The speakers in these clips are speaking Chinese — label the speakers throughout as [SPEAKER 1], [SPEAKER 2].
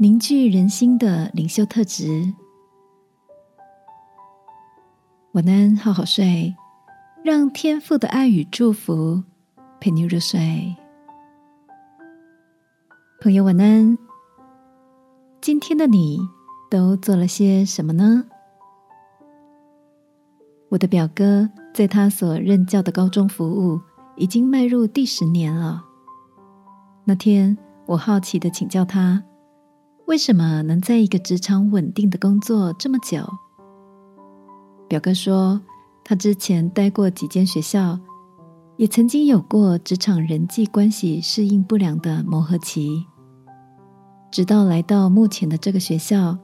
[SPEAKER 1] 凝聚人心的领袖特质。晚安，好好睡，让天赋的爱与祝福陪你入睡。朋友，晚安。今天的你都做了些什么呢？我的表哥在他所任教的高中服务已经迈入第十年了。那天，我好奇的请教他，为什么能在一个职场稳定的工作这么久？表哥说，他之前待过几间学校，也曾经有过职场人际关系适应不良的磨合期，直到来到目前的这个学校，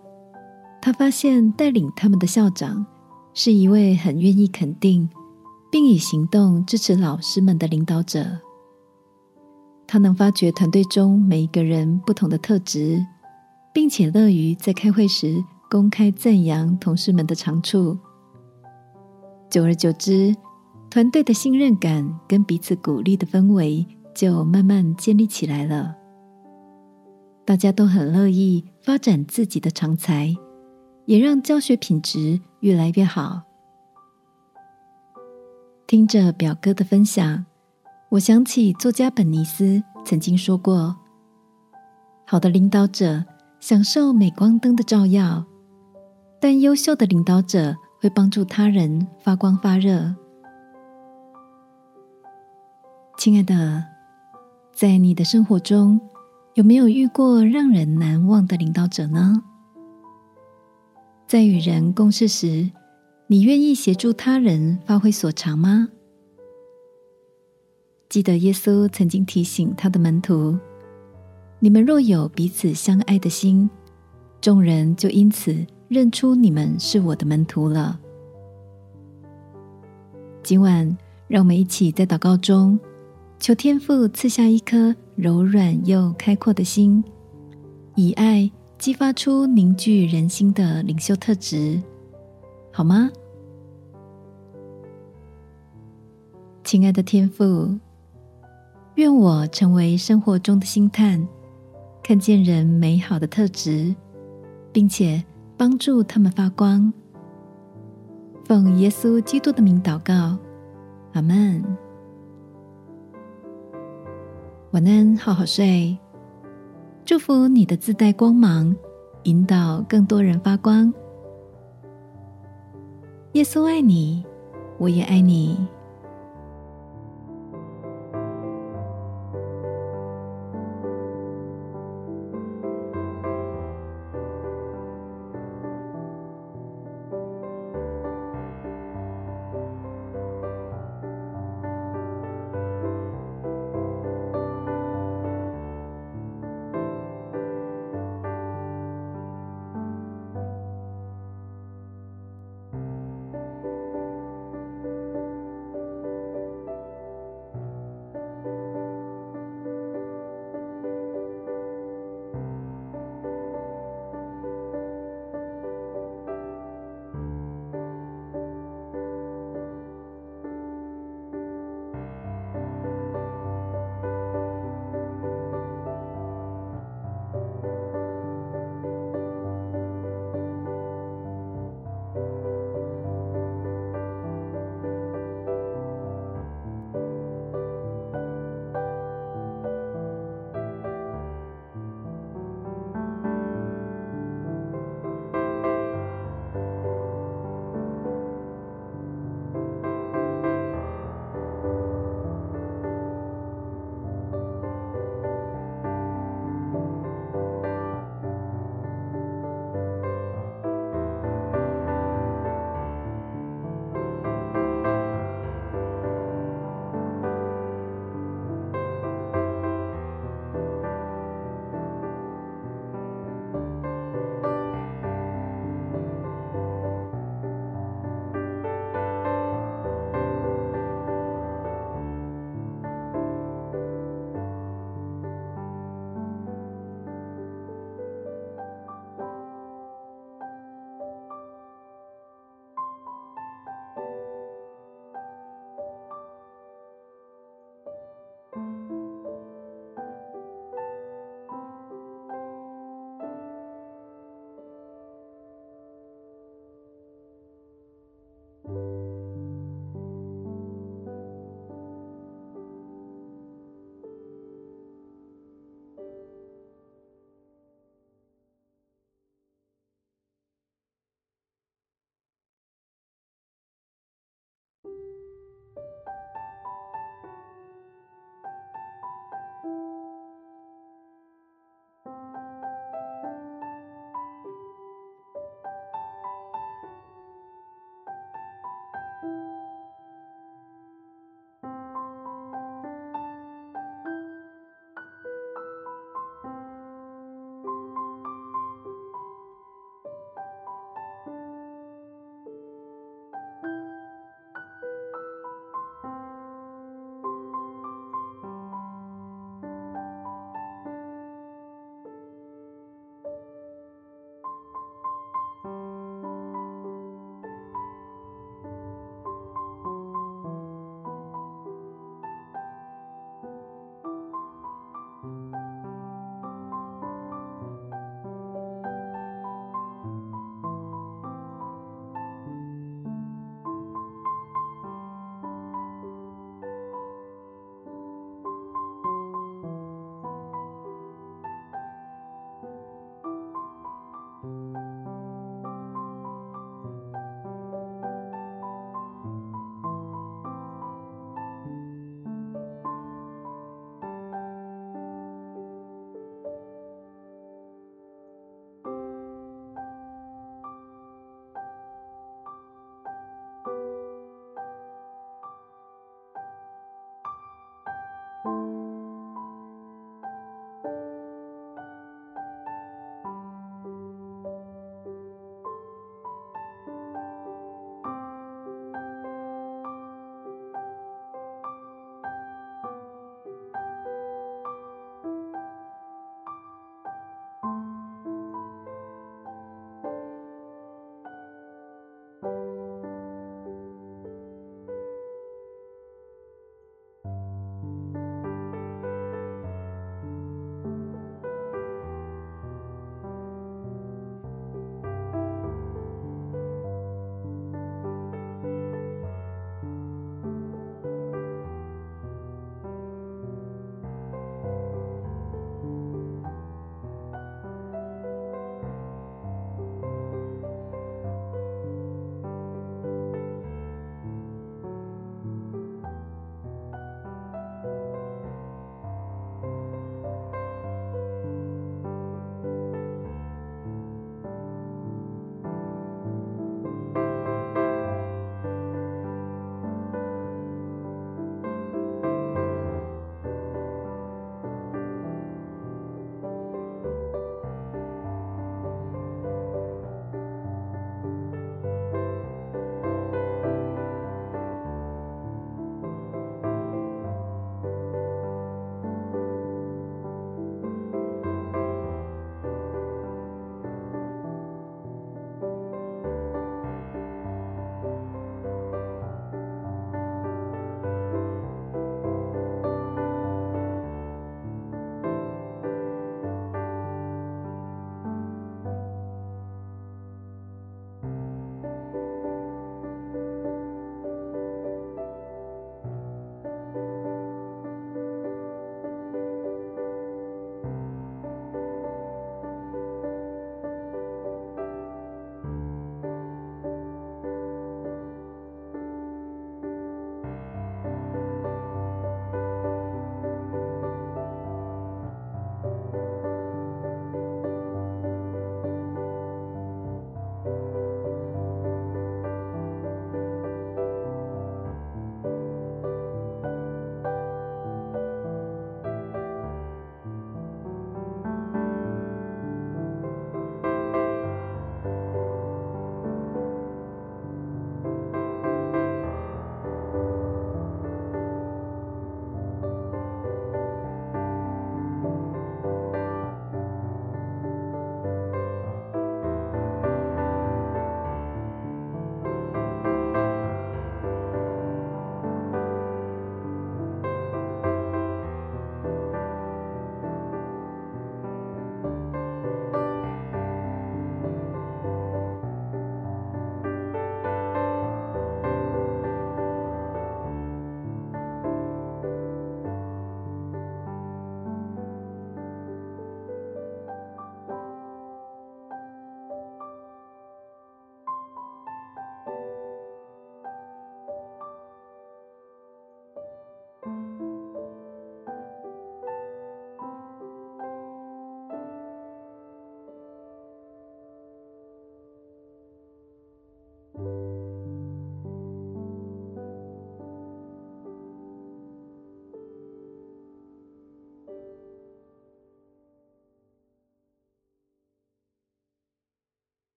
[SPEAKER 1] 他发现带领他们的校长是一位很愿意肯定，并以行动支持老师们的领导者。他能发掘团队中每一个人不同的特质，并且乐于在开会时公开赞扬同事们的长处。久而久之，团队的信任感跟彼此鼓励的氛围就慢慢建立起来了。大家都很乐意发展自己的长才，也让教学品质越来越好。听着表哥的分享。我想起作家本尼斯曾经说过：“好的领导者享受镁光灯的照耀，但优秀的领导者会帮助他人发光发热。”亲爱的，在你的生活中有没有遇过让人难忘的领导者呢？在与人共事时，你愿意协助他人发挥所长吗？记得耶稣曾经提醒他的门徒：“你们若有彼此相爱的心，众人就因此认出你们是我的门徒了。”今晚，让我们一起在祷告中，求天父赐下一颗柔软又开阔的心，以爱激发出凝聚人心的领袖特质，好吗？亲爱的天父。愿我成为生活中的星探，看见人美好的特质，并且帮助他们发光。奉耶稣基督的名祷告，阿门。晚安，好好睡。祝福你的自带光芒，引导更多人发光。耶稣爱你，我也爱你。